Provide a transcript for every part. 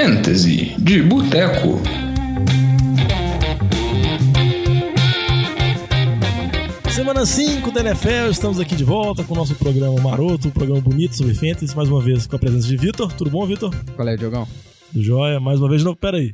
Fantasy de Boteco. Semana 5 da NFL, estamos aqui de volta com o nosso programa maroto, um programa bonito sobre Fantasy, mais uma vez com a presença de Vitor. Tudo bom, Vitor? Qual é, Diogão? Do Joia, mais uma vez de novo. Pera aí.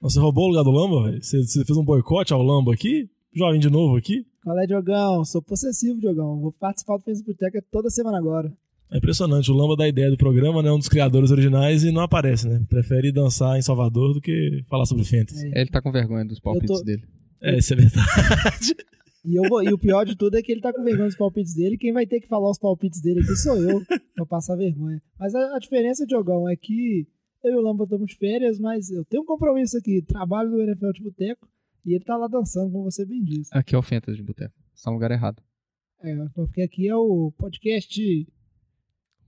Você roubou o lugar do Lamba, velho? Você, você fez um boicote ao Lamba aqui? Jovem de novo aqui? Qual é, Diogão? Sou possessivo, Diogão. Vou participar do Facebook Tech toda semana agora. É impressionante, o Lamba dá ideia do programa, né? Um dos criadores originais e não aparece, né? Prefere dançar em Salvador do que falar sobre Fantasy. Ele tá com vergonha dos palpites tô- dele. É, isso é verdade. E, eu vou- e o pior de tudo é que ele tá com vergonha dos palpites dele. Quem vai ter que falar os palpites dele aqui sou eu, pra passar vergonha. Mas a, a diferença, Diogão, é que eu e o Lamba estamos de férias, mas eu tenho um compromisso aqui. Trabalho no NFL de Boteco e ele tá lá dançando, como você bem disse. Aqui é o Fantasy de Boteco. Você tá no lugar errado. É, porque aqui é o podcast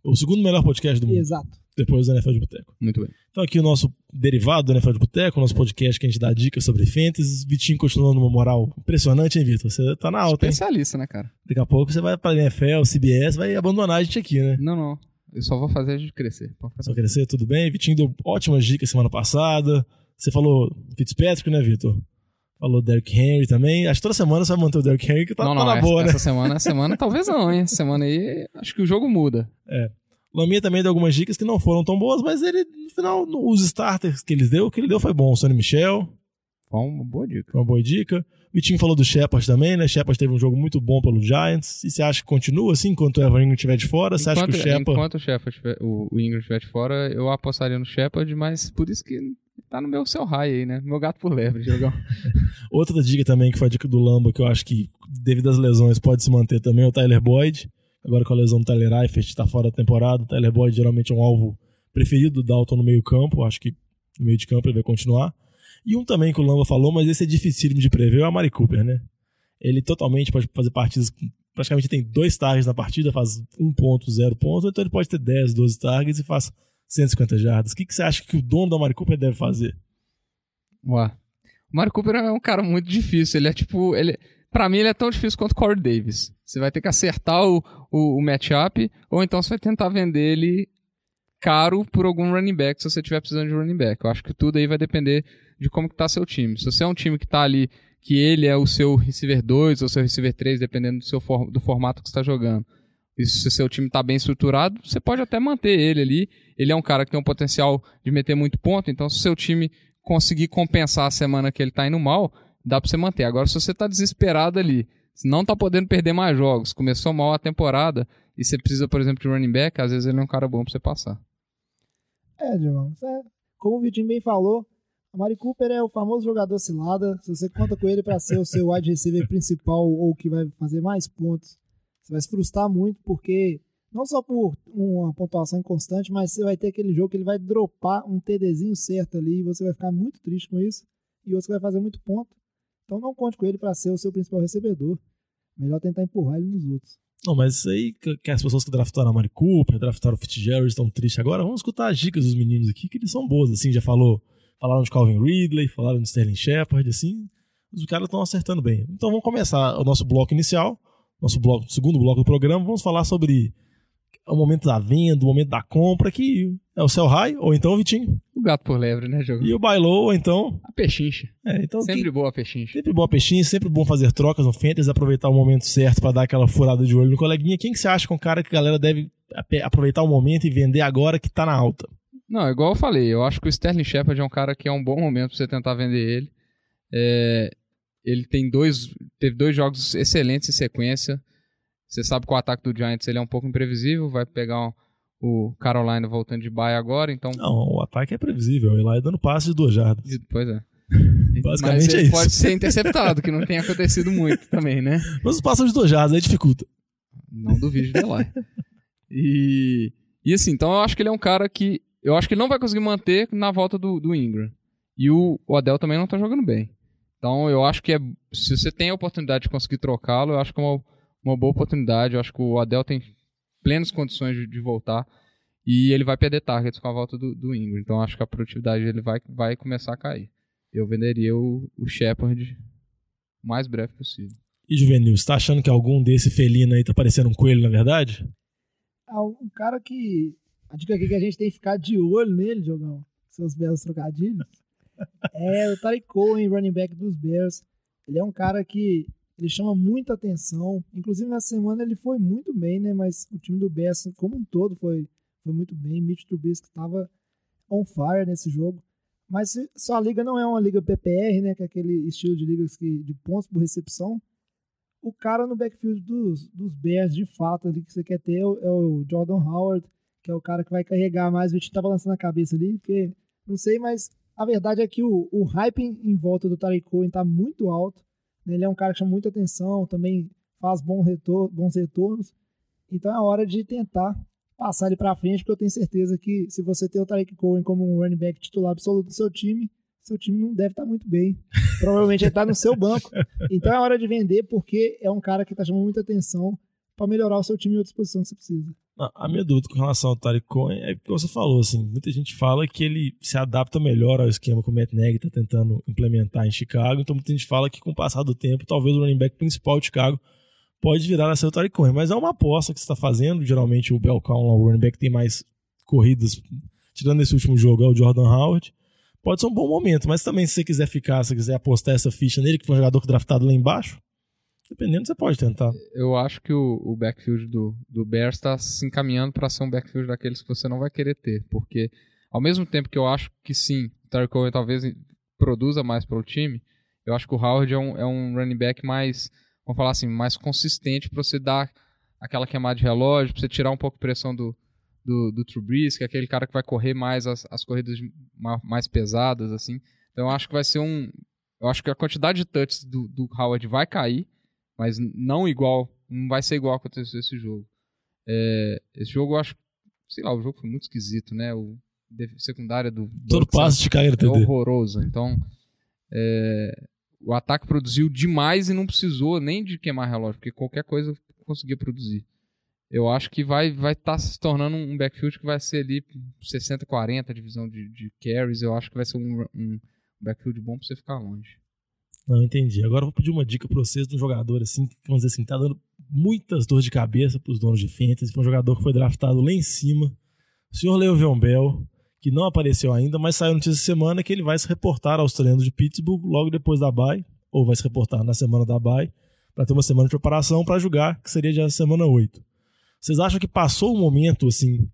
O segundo melhor podcast do mundo, exato. depois do NFL de Boteco. Muito bem. Então aqui o nosso derivado do NFL de Boteco, o nosso podcast que a gente dá dicas sobre Fantasy. Vitinho continuando uma moral impressionante, hein, Vitor? Você tá na alta, hein? Especialista, né, cara? Daqui a pouco você vai pra NFL, CBS, vai abandonar a gente aqui, né? Não, não. Eu só vou fazer a gente crescer. Só crescer, tudo bem? Vitinho deu ótimas dicas semana passada. Você falou Fitzpatrick, né, Vitor? Falou Derrick Henry também. Acho que toda semana você vai manter o Derrick Henry, que tá, não, tá não, na essa, boa, né? essa semana, semana talvez não, hein? Essa semana aí, acho que o jogo muda. Laminha também deu algumas dicas que não foram tão boas, mas ele, no final, os starters que ele deu, o que ele deu foi bom. O Sonny Michel, Foi uma boa dica. foi uma boa dica. O Vitinho falou do Shepard também, né? Shepard teve um jogo muito bom pelo Giants. E você acha que continua assim, enquanto o Evan Ingram estiver de fora? Você acha que o Shepard... enquanto o, Shepard tiver- o, o Ingram estiver de fora, eu apostaria no Shepard, mas por isso que tá no meu seu high aí, né? Meu gato por lebre, Diogão. Outra dica também, que foi a dica do Lamba, que eu acho que, devido às lesões, pode se manter também, é o Tyler Boyd. Agora com a lesão do Tyler Eifert, tá fora da temporada. O Tyler Boyd geralmente é um alvo preferido do Dalton no meio campo. Acho que no meio de campo ele vai continuar. E um também que o Lamba falou, mas esse é dificílimo de prever, é o Amari Cooper, né? Ele totalmente pode fazer partidas... Praticamente tem dois targets na partida, faz um ponto, zero pontos. ou Então ele pode ter 10, 12 targets e faz 150 jardas. O que, que você acha que o dono do Amari Cooper deve fazer? Ué. O Mario Cooper é um cara muito difícil. Ele é tipo. Ele, pra mim, ele é tão difícil quanto o Corey Davis. Você vai ter que acertar o, o, o matchup, ou então você vai tentar vender ele caro por algum running back se você estiver precisando de running back. Eu acho que tudo aí vai depender de como que tá seu time. Se você é um time que tá ali, que ele é o seu receiver 2 ou seu receiver 3, dependendo do, seu for- do formato que você está jogando. E se seu time tá bem estruturado, você pode até manter ele ali. Ele é um cara que tem um potencial de meter muito ponto, então se o seu time conseguir compensar a semana que ele tá indo mal, dá pra você manter. Agora, se você tá desesperado ali, não tá podendo perder mais jogos, começou mal a temporada, e você precisa, por exemplo, de running back, às vezes ele é um cara bom pra você passar. É, isso é- Como o Vitinho bem falou, a Mari Cooper é o famoso jogador cilada. Se você conta com ele para ser o seu wide receiver principal ou que vai fazer mais pontos, você vai se frustrar muito, porque não só por uma pontuação inconstante, mas você vai ter aquele jogo que ele vai dropar um TDzinho certo ali e você vai ficar muito triste com isso. E você vai fazer muito ponto. Então não conte com ele para ser o seu principal recebedor. Melhor tentar empurrar ele nos outros. Não, mas aí que, que as pessoas que draftaram a Mari Cooper, draftaram o Fitzgerald estão tristes agora. Vamos escutar as dicas dos meninos aqui, que eles são boas, assim, já falou, falaram de Calvin Ridley, falaram de Sterling Shepard, assim, os caras estão acertando bem. Então vamos começar o nosso bloco inicial, nosso bloco, segundo bloco do programa, vamos falar sobre o momento da venda, o momento da compra, que é o Cell High, ou então o Vitinho, O gato por lebre, né, jogo? e o Buy Low, ou então... A pechincha. É, então Sempre quem- boa a pechincha. Sempre bom a peixinho, sempre bom fazer trocas no Fantasy, aproveitar o momento certo pra dar aquela furada de olho no coleguinha. Quem que você acha que é um cara que a galera deve aproveitar o momento e vender agora que tá na alta? Não, igual eu falei, eu acho que o Sterling Shepard é um cara que é um bom momento pra você tentar vender ele. É, ele tem dois, teve dois jogos excelentes em sequência. Você sabe que o ataque do Giants ele é um pouco imprevisível, vai pegar um- o Carolina voltando de bye agora, então. Não, o ataque é previsível. O Eli dando passe de duas jardas. Pois é. Basicamente Mas é ele isso. pode ser interceptado, que não tem acontecido muito também, né? Mas os passos de duas jardas aí dificulta. Não duvido de Eli. E, e assim, então eu acho que ele é um cara que. Eu acho que ele não vai conseguir manter na volta do, do Ingram. E o, o Adel também não tá jogando bem. Então eu acho que é, se você tem a oportunidade de conseguir trocá-lo, eu acho que é uma, uma boa oportunidade. Eu acho que o Adel tem plenas condições de, de voltar. E ele vai perder targets com a volta do, do Ingram. Então acho que a produtividade dele vai, vai começar a cair. Eu venderia o, o Shepard o mais breve possível. E Juvenil, você tá achando que algum desse felino aí tá parecendo um coelho, na verdade? Ah, um cara que. A dica aqui que a gente tem que ficar de olho nele, Diogão. seus belos trocadilhos. É o Tariq Cohen, running back dos Bears. Ele é um cara que ele chama muita atenção. Inclusive, nessa semana ele foi muito bem, né? Mas o time do Bears, como um todo, foi, foi muito bem. Mitch Trubisky estava on fire nesse jogo. Mas sua liga não é uma liga PPR, né? Que é aquele estilo de ligas que, de pontos por recepção. O cara no backfield dos, dos Bears, de fato, ali que você quer ter é o, é o Jordan Howard, que é o cara que vai carregar mais. O Vitinho tá balançando a cabeça ali, porque não sei, mas a verdade é que o, o hype em volta do Tariq Cohen tá muito alto. Ele é um cara que chama muita atenção, também faz bom retor bons retornos. Então é hora de tentar passar ele para frente, porque eu tenho certeza que se você ter o Tariq Cohen como um running back titular absoluto do seu time, seu time não deve estar tá muito bem. Provavelmente ele está no seu banco. Então é hora de vender, porque é um cara que está chamando muita atenção para melhorar o seu time em outra posição que você precisa. A minha dúvida com relação ao Tariq Cohen é o que você falou, assim, muita gente fala que ele se adapta melhor ao esquema que o Matt Nagy está tentando implementar em Chicago, então muita gente fala que com o passar do tempo, talvez o running back principal de Chicago pode virar a ser o Tariq Cohen, mas é uma aposta que você está fazendo, geralmente o Belcão, o running back tem mais corridas, tirando esse último jogo, é o Jordan Howard, pode ser um bom momento, mas também se você quiser ficar, se você quiser apostar essa ficha nele, que foi um jogador draftado lá embaixo, Dependendo, você pode tentar. Eu acho que o, o backfield do, do Bears está se encaminhando para ser um backfield daqueles que você não vai querer ter. Porque, ao mesmo tempo que eu acho que sim, o Terry Cohen talvez produza mais para o time, eu acho que o Howard é um, é um running back mais, vamos falar assim, mais consistente para você dar aquela queimada de relógio, para você tirar um pouco a pressão do, do, do Trubisky, é aquele cara que vai correr mais as, as corridas mais pesadas, assim. Então eu acho que vai ser um. Eu acho que a quantidade de touches do, do Howard vai cair mas não igual, não vai ser igual aconteceu esse jogo. É, esse jogo eu acho, sei lá, o jogo foi muito esquisito, né? O secundária do todo passo de carreira é horroroso. Então, é, o ataque produziu demais e não precisou nem de queimar relógio, porque qualquer coisa conseguia produzir. Eu acho que vai vai estar tá se tornando um backfield que vai ser ali 60-40 divisão de, de carries. Eu acho que vai ser um, um backfield bom para você ficar longe. Não, entendi. Agora eu vou pedir uma dica para vocês de um jogador assim, que vamos dizer assim, tá dando muitas dores de cabeça para os donos de fantasy. Foi um jogador que foi draftado lá em cima. O senhor Le'Veon Bell, que não apareceu ainda, mas saiu notícia semana que ele vai se reportar aos treinos de Pittsburgh logo depois da bye, ou vai se reportar na semana da bye, para ter uma semana de preparação para jogar, que seria já semana 8. Vocês acham que passou o momento assim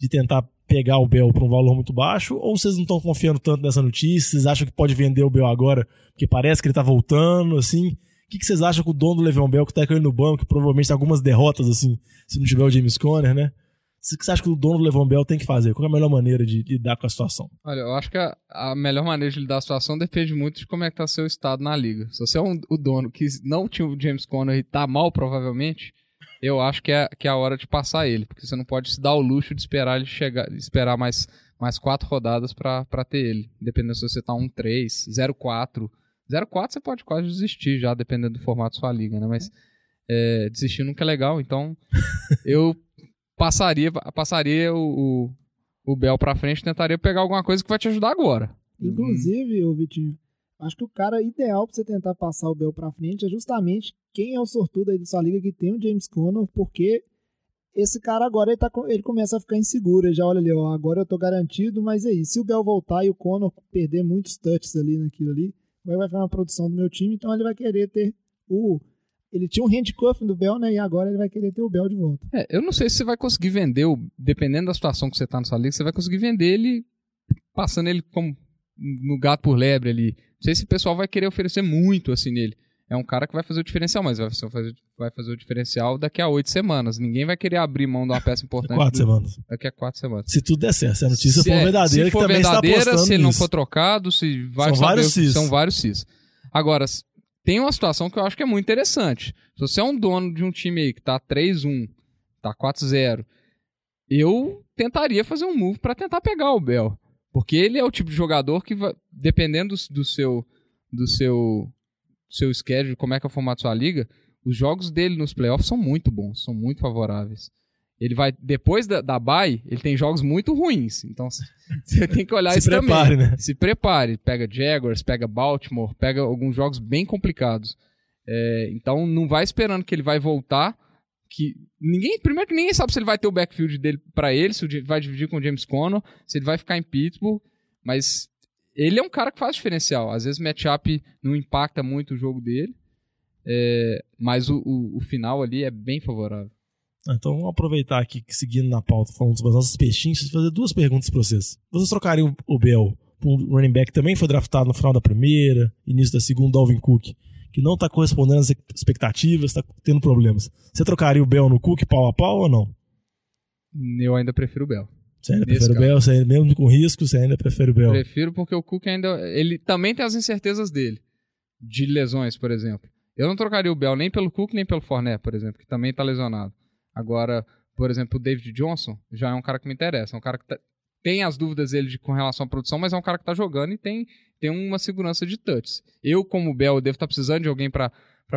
de tentar pegar o Bell por um valor muito baixo? Ou vocês não estão confiando tanto nessa notícia? Vocês acham que pode vender o Bell agora, porque parece que ele está voltando, assim? O que, que vocês acham que o dono do Le'Veon Bell, que está caindo no banco, que provavelmente tem algumas derrotas, assim, se não tiver o James Conner, né? O que você acha que o dono do Le'Veon Bell tem que fazer? Qual é a melhor maneira de lidar com a situação? Olha, eu acho que a, a melhor maneira de lidar com a situação depende muito de como é que tá seu estado na liga. Se você é um, o dono que não tinha o James Conner e tá mal, provavelmente, eu acho que é, que é a hora de passar ele, porque você não pode se dar o luxo de esperar ele chegar, esperar mais, mais quatro rodadas para ter ele, dependendo se você tá 1-3, 0-4. 0-4 você pode quase desistir já, dependendo do formato da sua liga, né? Mas é, desistir nunca é legal, então eu passaria, passaria o, o, o Bel pra frente tentaria pegar alguma coisa que vai te ajudar agora. Inclusive, hum. Vitinho, Acho que o cara ideal para você tentar passar o Bell para frente é justamente quem é o sortudo aí da sua liga que tem o James Conner, porque esse cara agora ele, tá, ele começa a ficar inseguro. Ele já olha ali, ó, agora eu tô garantido, mas aí, se o Bell voltar e o Conor perder muitos touches ali naquilo ali, vai ficar uma produção do meu time, então ele vai querer ter o. Ele tinha um handcuff do Bell, né? E agora ele vai querer ter o Bell de volta. É, eu não sei se você vai conseguir vender, o, dependendo da situação que você tá na sua liga, você vai conseguir vender ele passando ele como no gato por lebre ali. Não sei se o pessoal vai querer oferecer muito assim nele. É um cara que vai fazer o diferencial, mas vai fazer, vai fazer o diferencial daqui a oito semanas. Ninguém vai querer abrir mão de uma peça importante. quatro do, semanas. Daqui a quatro semanas. Se tudo der certo, se a notícia se for é, verdadeira, se for que também verdadeira, está se ele não for trocado, se vai são vários cis. São vários cis. Agora, tem uma situação que eu acho que é muito interessante. Se você é um dono de um time aí que tá 3-1, tá 4-0, eu tentaria fazer um move para tentar pegar o Bell. Porque ele é o tipo de jogador que, vai, dependendo do, do seu do seu seu schedule, como é que é o formato da sua liga, os jogos dele nos playoffs são muito bons, são muito favoráveis. Ele vai, depois da, da bye, ele tem jogos muito ruins. Então você tem que olhar Se isso prepare, também. Né? Se prepare. Pega Jaguars, pega Baltimore, pega alguns jogos bem complicados. É, então não vai esperando que ele vai voltar que ninguém, primeiro que ninguém sabe se ele vai ter o backfield dele para ele, se vai dividir com o James Conner, se ele vai ficar em Pittsburgh, Mas ele é um cara que faz diferencial. Às vezes o matchup não impacta muito o jogo dele, é, mas o, o, o final ali é bem favorável. Ah, Então vamos aproveitar aqui, seguindo na pauta, falando sobre as nossas peixinhos, e fazer duas perguntas pra vocês. Vocês trocariam o Bell por um running back que também foi draftado no final da primeira, início da segunda, Dalvin Cook, que não tá correspondendo às expectativas, tá tendo problemas. Você trocaria o Bell no Cook pau a pau ou não? Eu ainda prefiro o Bell. Você ainda prefere o. Bell, você ainda, mesmo com risco, você ainda prefere o Bell. Prefiro porque o Cook ainda. Ele também tem as incertezas dele. De lesões, por exemplo. Eu não trocaria o Bell nem pelo Cook, nem pelo Fournette, por exemplo, que também tá lesionado. Agora, por exemplo, o David Johnson já é um cara que me interessa. É um cara que tá- tem as dúvidas dele de, com relação à produção, mas é um cara que tá jogando e tem, tem uma segurança de touch. Eu, como Bell, devo estar precisando de alguém pra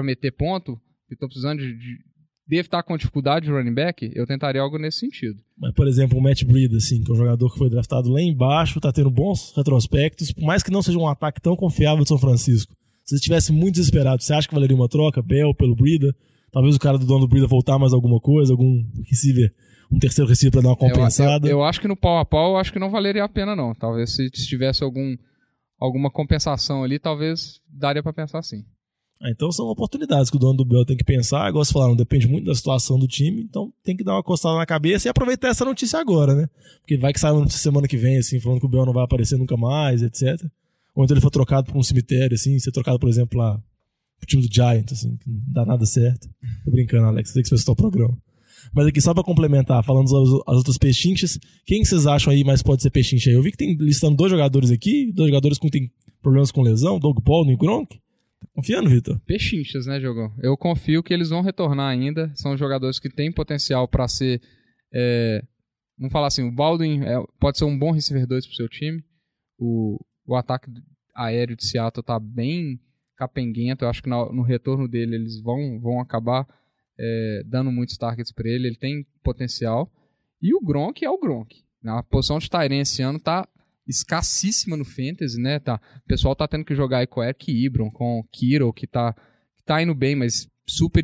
meter ponto. Tô precisando de. de devo estar com dificuldade de running back. Eu tentaria algo nesse sentido. Mas, por exemplo, o Matt Breida, assim, que é um jogador que foi draftado lá embaixo, tá tendo bons retrospectos, por mais que não seja um ataque tão confiável de São Francisco. Se estivesse muito desesperado, você acha que valeria uma troca, Bell pelo Breida? Talvez o cara do dono do Breida voltar mais alguma coisa, algum receiver, um terceiro receiver pra dar uma Eu- compensada. Eu, eu acho que no pau a pau, eu acho que não valeria a pena, não. Talvez se tivesse algum, alguma compensação ali, talvez daria pra pensar assim. Ah, então são oportunidades que o dono do Bell tem que pensar. Igual vocês falaram, depende muito da situação do time, então tem que dar uma costada na cabeça e aproveitar essa notícia agora, né? Porque vai que sai uma notícia semana que vem, assim, falando que o Bell não vai aparecer nunca mais, etc. Ou então ele foi trocado por um cemitério, assim, ser trocado, por exemplo, lá pro time do Giants, assim, que não dá nada certo. Tô brincando, Alex, sei que você o programa. Mas aqui, só pra complementar, falando as, as outras pechinchas, quem que vocês acham aí mais pode ser pechincha aí? Eu vi que tem listando dois jogadores aqui, dois jogadores que tem problemas com lesão, Doug Paul e Gronk. Tá confiando, Vitor? Pechinchas, né, Diogão? Eu confio que eles vão retornar ainda. São jogadores que têm potencial pra ser. é, vamos falar assim, o Baldwin é- pode ser um bom receiver 2 pro seu time. O, o ataque aéreo de Seattle tá bem capenguento. Eu acho que na- no retorno dele eles vão, vão acabar é, dando muitos targets pra ele. Ele tem potencial. E o Gronk é o Gronk. A posição de Tyrene esse ano tá escassíssima no Fantasy, né? Tá, o pessoal tá tendo que jogar aí com Eric Ibron, com Kiro, que tá, que tá indo bem, mas super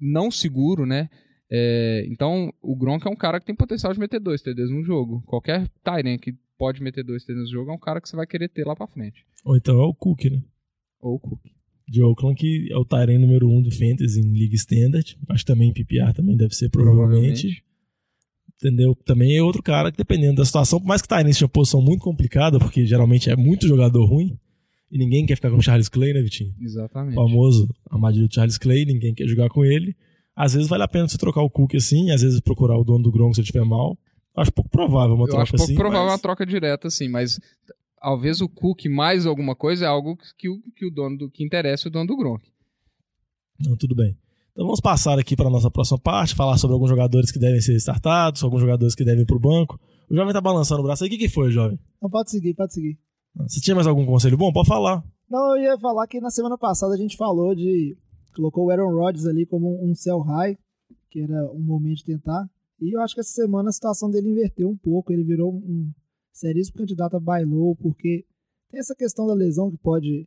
não seguro, né? É, então, o Gronk é um cara que tem potencial de meter dois TDs no jogo. Qualquer Tyrene que pode meter dois TDs no jogo é um cara que você vai querer ter lá pra frente. Ou então é o Cook, né? Ou o Cook. De Oakland, que é o Tyrene número um do Fantasy em Liga Standard. Acho que também em PPR também deve ser, provavelmente. Entendeu? Também é outro cara que, dependendo da situação, por mais que o Tyrene seja uma posição muito complicada, porque geralmente é muito jogador ruim, e ninguém quer ficar com o Charles Clay, né, Vitinho? Exatamente. O famoso armadilha do Charles Clay, ninguém quer jogar com ele. Às vezes vale a pena você trocar o Cook assim, às vezes procurar o dono do Gronk se ele estiver mal. Acho pouco provável uma Eu troca acho pouco assim. provável mas- uma troca direta, assim, mas talvez o Cook mais alguma coisa é algo que o, que o dono do que interessa o dono do Gronk. Não, tudo bem. Então vamos passar aqui para a nossa próxima parte, falar sobre alguns jogadores que devem ser startados, alguns jogadores que devem ir pro banco. O jovem tá balançando o braço aí. O que, que foi, jovem? Não, pode seguir, pode seguir. Você tinha mais algum conselho bom? Pode falar. Não, eu ia falar que na semana passada a gente falou de. colocou o Aaron Rodgers ali como um sell high, que era um momento de tentar. E eu acho que essa semana a situação dele inverteu um pouco. Ele virou um seríssimo candidato a buy low, porque tem essa questão da lesão que pode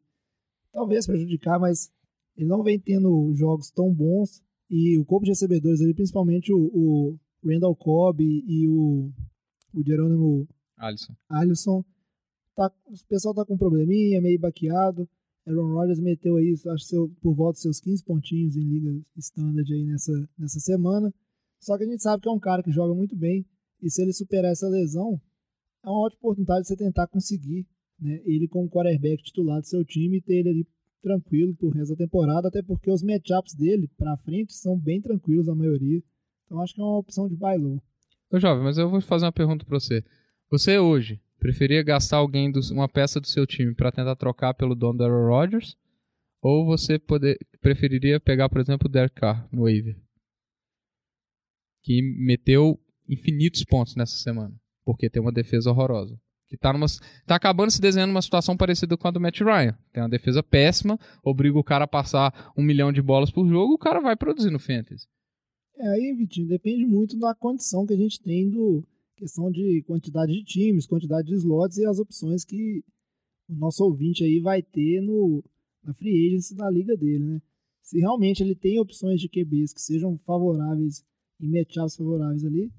talvez prejudicar, mas ele não vem tendo jogos tão bons. E o corpo de recebedores ali, principalmente o, o Randall Cobb e o, o Jerônimo Alisson. Alisson. Tá, o pessoal tá com um probleminha, meio baqueado. Aaron Rodgers meteu aí, acho seu, por volta dos seus 15 pontinhos em liga standard aí nessa, nessa semana. Só que a gente sabe que é um cara que joga muito bem. E se ele superar essa lesão, é uma ótima oportunidade de você tentar conseguir né, ele como quarterback titular do seu time e ter ele ali tranquilo pro resto da temporada, até porque os matchups dele pra frente são bem tranquilos a maioria. Então acho que é uma opção de buy low. Ô, jovem, mas eu vou fazer uma pergunta pra você. Você hoje preferia gastar alguém, do, uma peça do seu time pra tentar trocar pelo dono do Aaron Rodgers? Ou você poder, preferiria pegar, por exemplo, o Derek Carr no waiver? Que meteu infinitos pontos nessa semana. Porque tem uma defesa horrorosa. Que tá, numa, tá acabando se desenhando uma situação parecida com a do Matt Ryan. Tem uma defesa péssima, obriga o cara a passar um milhão de bolas por jogo, o cara vai produzir no Fantasy. É, aí, Vitinho, depende muito da condição que a gente tem do questão de quantidade de times, quantidade de slots e as opções que o nosso ouvinte aí vai ter no, na free agency da liga dele, né? Se realmente ele tem opções de QBs que sejam favoráveis em matchups favoráveis ali,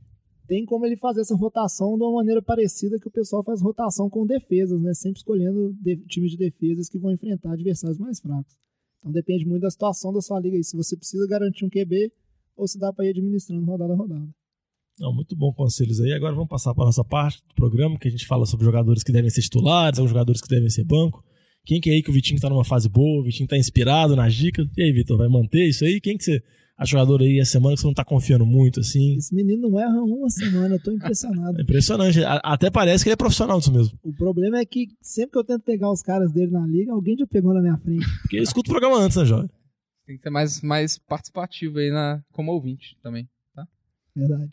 tem como ele fazer essa rotação de uma maneira parecida que o pessoal faz rotação com defesas, né? Sempre escolhendo de, times de defesas que vão enfrentar adversários mais fracos. Então depende muito da situação da sua liga aí. Se você precisa garantir um QB ou se dá para ir administrando rodada a rodada. Não, muito bom conselhos aí. Agora vamos passar para a nossa parte do programa, que a gente fala sobre jogadores que devem ser titulares, alguns jogadores que devem ser banco. Quem que é aí que o Vitinho está numa fase boa, o Vitinho está inspirado nas dicas. E aí, Vitor, vai manter isso aí? Quem que você a jogador aí a semana que você não tá confiando muito, assim. Esse menino não erra uma semana, eu tô impressionado. É impressionante. Até parece que ele é profissional disso mesmo. O problema é que sempre que eu tento pegar os caras dele na liga, alguém já pegou na minha frente. Porque eu escuto o programa antes, né, Jorge? Tem que ser mais, mais participativo aí na, como ouvinte também, tá? Verdade.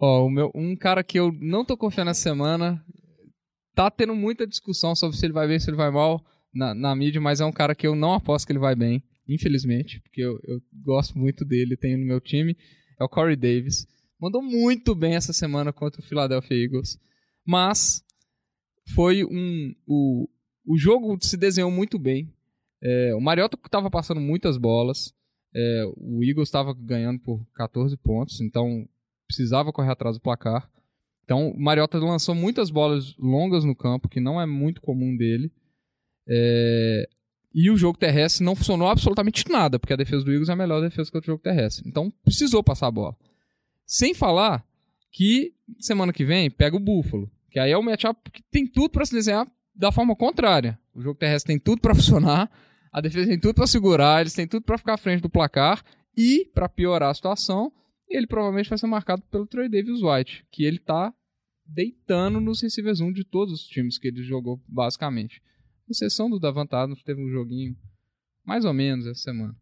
Ó, o meu, um cara que eu não tô confiando essa semana, tá tendo muita discussão sobre se ele vai bem, se ele vai mal na, na mídia, mas é um cara que eu não aposto que ele vai bem infelizmente, porque eu, eu gosto muito dele, tenho no meu time, é o Corey Davis. Mandou muito bem essa semana contra o Philadelphia Eagles, mas foi um. O, o jogo se desenhou muito bem. É, o Mariota estava passando muitas bolas, é, o Eagles estava ganhando por 14 pontos, então precisava correr atrás do placar. Então o Mariota lançou muitas bolas longas no campo, que não é muito comum dele. É, e o jogo terrestre não funcionou absolutamente nada, porque a defesa do Eagles é a melhor defesa que o jogo terrestre. Então precisou passar a bola. Sem falar que semana que vem pega o Buffalo, que aí é o matchup que tem tudo para se desenhar da forma contrária. O jogo terrestre tem tudo para funcionar, a defesa tem tudo para segurar, eles têm tudo para ficar à frente do placar e para piorar a situação, ele provavelmente vai ser marcado pelo Troy Davis White, que ele tá deitando nos receivers 1 de todos os times que ele jogou basicamente exceção do Davante Adams, teve um joguinho mais ou menos essa semana.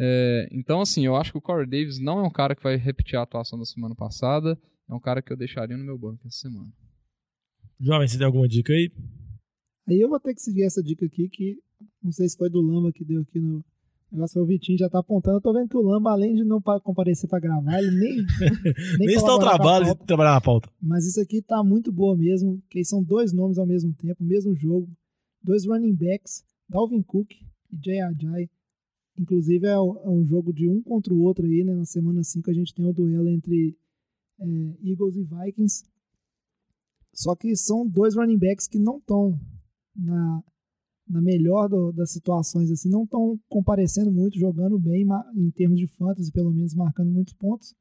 É, então, assim, eu acho que o Corey Davis não é um cara que vai repetir a atuação da semana passada. É um cara que eu deixaria no meu banco essa semana. Jovem, você tem alguma dica aí? Aí eu vou ter que seguir essa dica aqui, que não sei se foi do Lamba que deu aqui no negócio. O Vitinho já tá apontando. Eu tô vendo que o Lamba, além de não comparecer para gravar, ele nem. nem, nem está o trabalho de trabalhar na pauta. Mas isso aqui tá muito boa mesmo, que são dois nomes ao mesmo tempo, mesmo jogo dois running backs, Dalvin Cook e Jay Ajay. Inclusive é, é, um jogo de um contra o outro aí, né? Na semana 5 a gente tem o duelo entre é, Eagles e Vikings. Só que são dois running backs que não estão na, na melhor do, das situações, assim, não estão comparecendo muito, jogando bem em termos de fantasy, pelo menos marcando muitos pontos.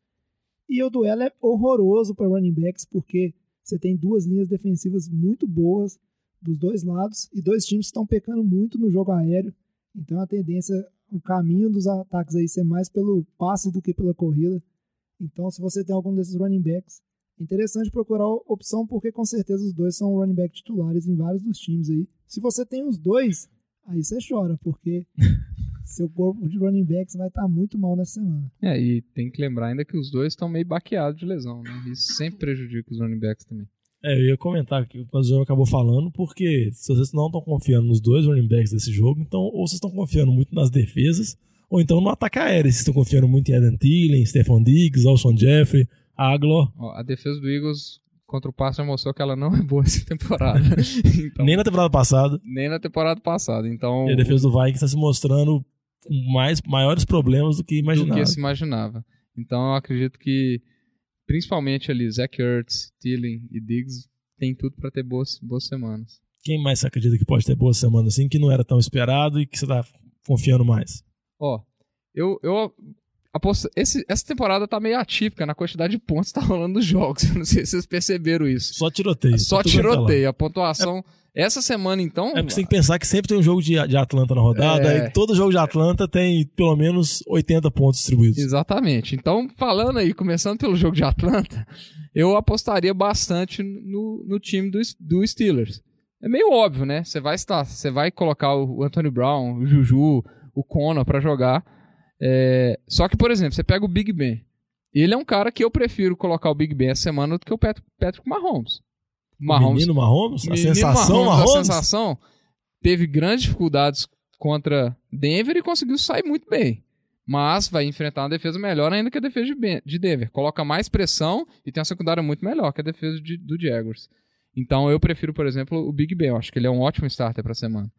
E o duelo é horroroso para running backs, porque você tem duas linhas defensivas muito boas, dos dois lados e dois times estão pecando muito no jogo aéreo. Então a tendência, o caminho dos ataques aí ser mais pelo passe do que pela corrida. Então, se você tem algum desses running backs, é interessante procurar opção porque com certeza os dois são running back titulares em vários dos times aí. Se você tem os dois, aí você chora, porque seu corpo de running backs vai estar tá muito mal nessa semana. É, e tem que lembrar ainda que os dois estão meio baqueados de lesão, né? Isso sempre prejudica os running backs também. É, eu ia comentar que o João acabou falando, porque se vocês não estão confiando nos dois running backs desse jogo, então ou vocês estão confiando muito nas defesas, ou então no ataque aéreo. Vocês estão confiando muito em Adam Thielen, Stephon Diggs, Alshon Jeffrey, Aglor. A defesa do Eagles contra o passe já mostrou que ela não é boa essa temporada. então, nem na temporada passada. Nem na temporada passada. Então, e a defesa do Vikings está se mostrando com mais, maiores problemas do que imaginava. Do que se imaginava. Então eu acredito que principalmente ali, Zach Ertz, Thielen e Diggs, tem tudo para ter boas, boas semanas. Quem mais você acredita que pode ter boas semanas assim, que não era tão esperado e que você tá confiando mais? Ó, eu, eu aposto, esse, essa temporada tá meio atípica na quantidade de pontos que tá rolando nos jogos. Eu não sei se vocês perceberam isso. Só tiroteio. Só tá tiroteio. A pontuação. É essa semana, então. É porque você tem que pensar que sempre tem um jogo de, de Atlanta na rodada, é... e todo jogo de Atlanta tem pelo menos 80 pontos distribuídos. Exatamente. Então, falando aí, começando pelo jogo de Atlanta, eu apostaria bastante no, no time do, do Steelers. É meio óbvio, né? Você vai estar, você vai colocar o Anthony Brown, o Juju, o Conor para jogar. É... Só que, por exemplo, você pega o Big Ben. Ele é um cara que eu prefiro colocar o Big Ben essa semana do que o Patrick Mahomes. Mahomes, menino Mahomes? A menino sensação Mahomes, Mahomes? A sensação teve grandes dificuldades contra Denver e conseguiu sair muito bem. Mas vai enfrentar uma defesa melhor ainda que a defesa de Denver. Coloca mais pressão e tem uma secundária muito melhor que a defesa de, do Jaguars. Então eu prefiro, por exemplo, o Big Ben. Eu acho que ele é um ótimo starter para a semana.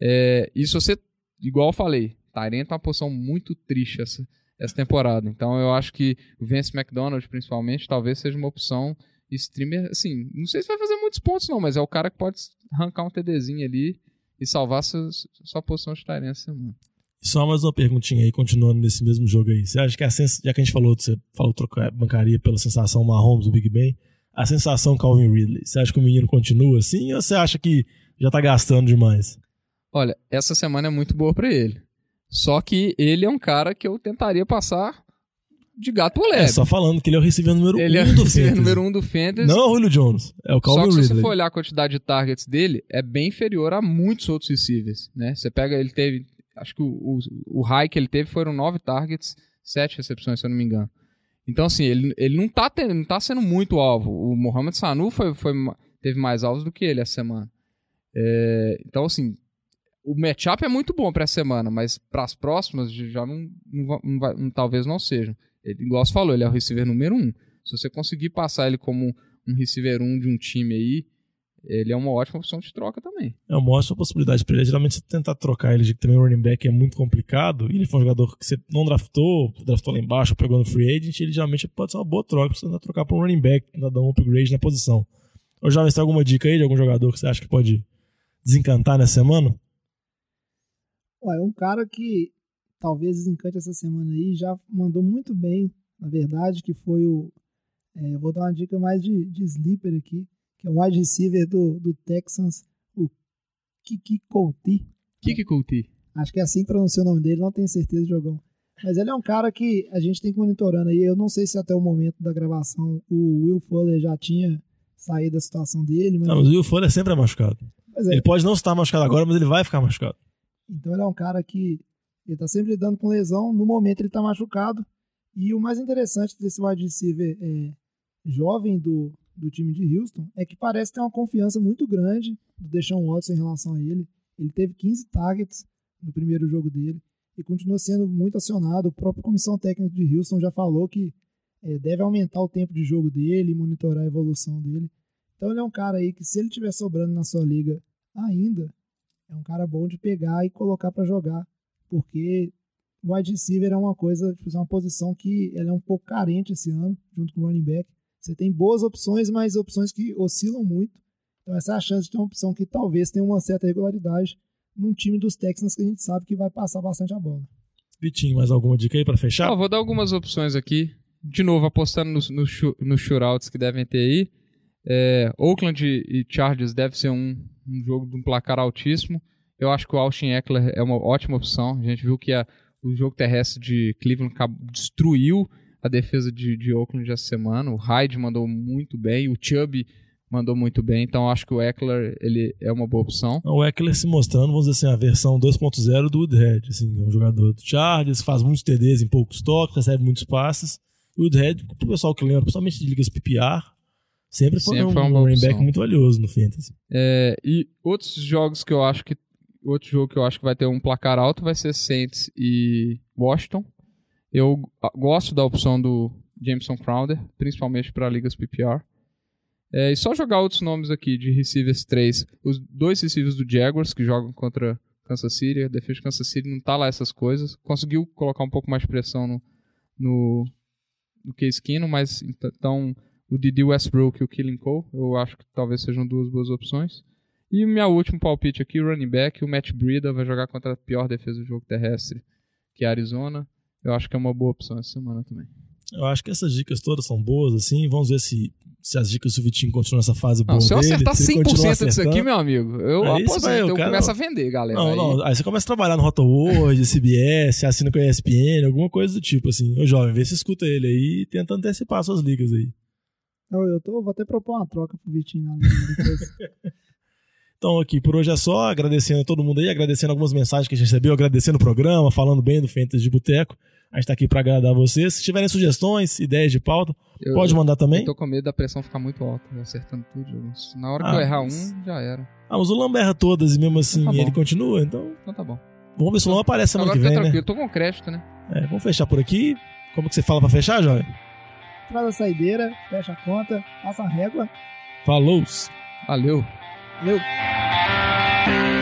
É, e se você, igual eu falei, Tyrant é uma posição muito triste essa, essa temporada. Então eu acho que o Vince McDonald, principalmente, talvez seja uma opção streamer, assim, não sei se vai fazer muitos pontos não, mas é o cara que pode arrancar um TDzinho ali e salvar sua, sua posição de tarefa essa semana. Só mais uma perguntinha aí, continuando nesse mesmo jogo aí. Você acha que a sens... já que a gente falou, você falou trocar bancaria pela sensação Mahomes do Big Ben, a sensação Calvin Ridley, você acha que o menino continua assim ou você acha que já tá gastando demais? Olha, essa semana é muito boa para ele. Só que ele é um cara que eu tentaria passar de gato leve. É, só falando que ele é o receiver número ele um é do o receiver Fantasy. número um do Fantasy. Não é o Julio Jones, é o Calvin Só que se Ridley. você for olhar a quantidade de targets dele, é bem inferior a muitos outros receivers, né? Você pega, ele teve, acho que o, o, o high que ele teve foram nove targets, sete recepções, se eu não me engano. Então, assim, ele, ele não, tá tendo, não tá sendo muito alvo. O Mohamed Sanu foi, foi, teve mais alvos do que ele essa semana. É, então, assim, o matchup é muito bom para essa semana, mas para as próximas já não, não, não vai- não- talvez não sejam. Ele, igual você falou, ele é o receiver número um. Se você conseguir passar ele como um receiver um de um time aí, ele é uma ótima opção de troca também. É uma ótima possibilidade pra ele. Geralmente você tentar trocar ele, de que também o running back é muito complicado, e ele foi um jogador que você não draftou, draftou lá embaixo, pegou no free agent, ele geralmente pode ser uma boa troca pra você tentar trocar pra um running back, tentar dar um upgrade na posição. Ô Jovem, você tem alguma dica aí de algum jogador que você acha que pode desencantar nessa semana? Ué, um cara que talvez desencante essa semana aí já mandou muito bem, na verdade, que foi o. é, vou dar uma dica mais de, de sleeper aqui, que é o wide receiver do, do Texans, o Kiki Couti. Kiki Couti. Acho que é assim que pronuncia o nome dele, não tenho certeza, jogão. Mas ele é um cara que a gente tem que ir monitorando aí. Eu não sei se até o momento da gravação o Will Fuller já tinha saído da situação dele, mas, Não, o Will Fuller sempre é machucado. é, Ele pode não estar machucado agora, mas ele vai ficar machucado. Então ele é um cara que ele tá sempre lidando com lesão, no momento ele tá machucado. E o mais interessante desse wide receiver é, jovem do, do time de Houston é que parece ter uma confiança muito grande do Deshaun Watson em relação a ele. Ele teve 15 targets no primeiro jogo dele e continua sendo muito acionado. A própria comissão técnica de Houston já falou que é, deve aumentar o tempo de jogo dele e monitorar a evolução dele. Então ele é um cara aí que se ele estiver sobrando na sua liga ainda, é um cara bom de pegar e colocar para jogar, porque o wide receiver é uma coisa, tipo, é uma posição que ela é um pouco carente esse ano, junto com o running back. Você tem boas opções, mas opções que oscilam muito. Então essa é a chance de ter uma opção que talvez tenha uma certa regularidade num time dos Texans que a gente sabe que vai passar bastante a bola. Vitinho, mais alguma dica aí pra fechar? Vou dar algumas opções aqui. De novo, apostando nos no, nos shootouts que devem ter aí. É, Oakland e Chargers deve ser um, um jogo de um placar altíssimo. Eu acho que o Austin Eckler é uma ótima opção. A gente viu que a- o jogo terrestre de Cleveland destruiu a defesa de, de Oakland essa semana. O Hyde mandou muito bem, o Chubb mandou muito bem. Então eu acho que o Eckler ele é uma boa opção. O Eckler se mostrando, vamos dizer assim, a versão 2.0 do Woodhead. Assim, é um jogador do Chargers, faz muitos TDs em poucos toques, recebe muitos passes. E o Woodhead, pro pessoal que lembra, principalmente de ligas PPR, sempre foi Sempre um, foi boa running back muito valioso no Fantasy. É, e outros jogos que eu acho que. Outro jogo que eu acho que vai ter um placar alto vai ser Saints e Washington. Eu gosto da opção do Jameson Crowder, principalmente para ligas PPR. É, e só jogar outros nomes aqui de receivers 3. Os dois receivers do Jaguars que jogam contra Kansas City. A defesa de Kansas City não tá lá essas coisas. Conseguiu colocar um pouco mais de pressão no, no, no Case Keenum, mas ent- então o Didi Westbrook e o Killing Cole, eu acho que talvez sejam duas boas opções. E o meu último palpite aqui, o running back, o Matt Breida vai jogar contra a pior defesa do jogo terrestre, que é a Arizona. Eu acho que é uma boa opção essa semana também. Eu acho que essas dicas todas são boas, assim. Vamos ver se, se as dicas do Vitinho continuam nessa fase boa Não, se eu dele. acertar se ele continua 100% disso acertando. aqui, meu amigo, eu Aí você aposento, vai, o eu cara- começo a vender, galera. Não, Aí- não. Aí você começa a trabalhar no RotoWorld, CBS, assina com a ESPN, alguma coisa do tipo, assim. Ô, jovem, vê se escuta ele aí e tenta antecipar suas ligas aí. Então, eu tô, vou até propor uma troca pro Vitinho na liga depois. Então, aqui, por hoje é só. Agradecendo a todo mundo aí, agradecendo algumas mensagens que a gente recebeu, agradecendo o programa, falando bem do Fantasy de Boteco. A gente tá aqui pra agradar vocês. Se tiverem sugestões, ideias de pauta, eu- pode mandar também. Eu tô com medo da pressão ficar muito alta, eu acertando tudo. Na hora que Ah, eu errar mas- um, já era. Ah, mas o Lamba erra todas e mesmo assim Tá bom. ele continua, então Então tá bom. vamos ver se o Lamba aparece semana Agora que fica vem, né? tranquilo, tô com crédito, né? É, vamos fechar por aqui. Como que você fala pra fechar, jovem? Traz a saideira, fecha a conta, passa a régua. Falou! Valeu. Valeu!